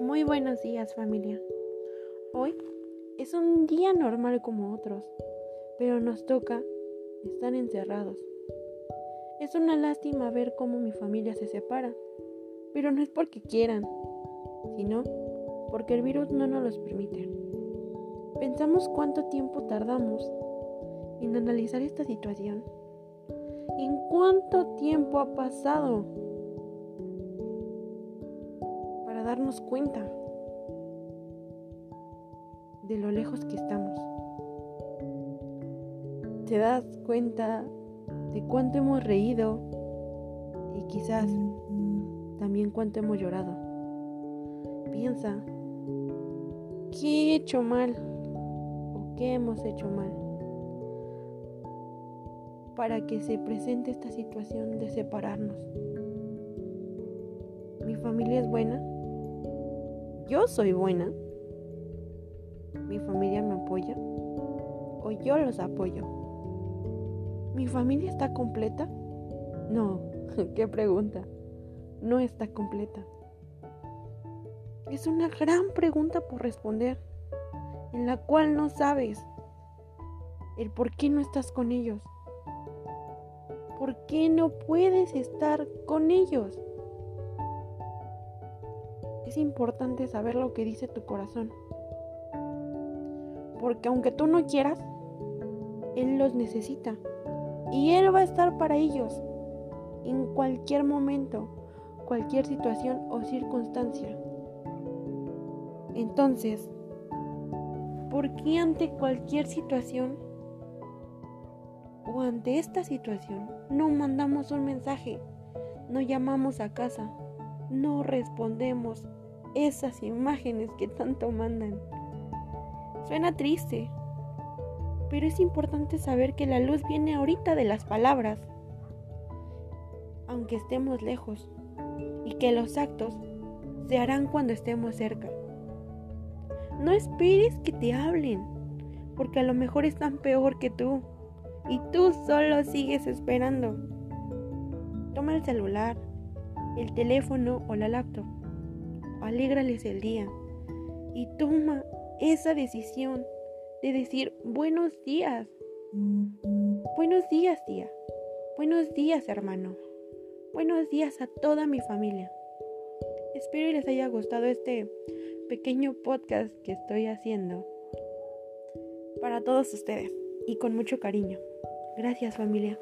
buenos días familia. Hoy es un día normal como otros, pero nos toca estar encerrados. Es una lástima ver cómo mi familia se separa, pero no es porque quieran, sino porque el virus no nos los permite. Pensamos cuánto tiempo tardamos en analizar esta situación. ¿En cuánto tiempo ha pasado darnos cuenta de lo lejos que estamos? ¿Te das cuenta de cuánto hemos reído y quizás también cuánto hemos llorado? Piensa, ¿qué he hecho mal o qué hemos hecho mal? para que se presente esta situación de separarnos. Mi familia es buena. Yo soy buena. Mi familia me apoya. O yo los apoyo. ¿Mi familia está completa? No, qué pregunta. No está completa. Es una gran pregunta por responder, en la cual no sabes el por qué no estás con ellos. ¿Por qué no puedes estar con ellos? Es importante saber lo que dice tu corazón. Porque aunque tú no quieras, Él los necesita. Y Él va a estar para ellos en cualquier momento, cualquier situación o circunstancia. Entonces, ¿por qué ante cualquier situación o ante esta situación no mandamos un mensaje, no llamamos a casa, no respondemos esas imágenes que tanto mandan. Suena triste, pero es importante saber que la luz viene ahorita de las palabras, aunque estemos lejos, y que los actos se harán cuando estemos cerca. No esperes que te hablen, porque a lo mejor están peor que tú y tú solo sigues esperando. Toma el celular, el teléfono o la laptop. Alégrales el día y toma esa decisión de decir buenos días. Buenos días, tía. Buenos días, hermano. Buenos días a toda mi familia. Espero les haya gustado este pequeño podcast que estoy haciendo para todos ustedes y con mucho cariño. Gracias familia.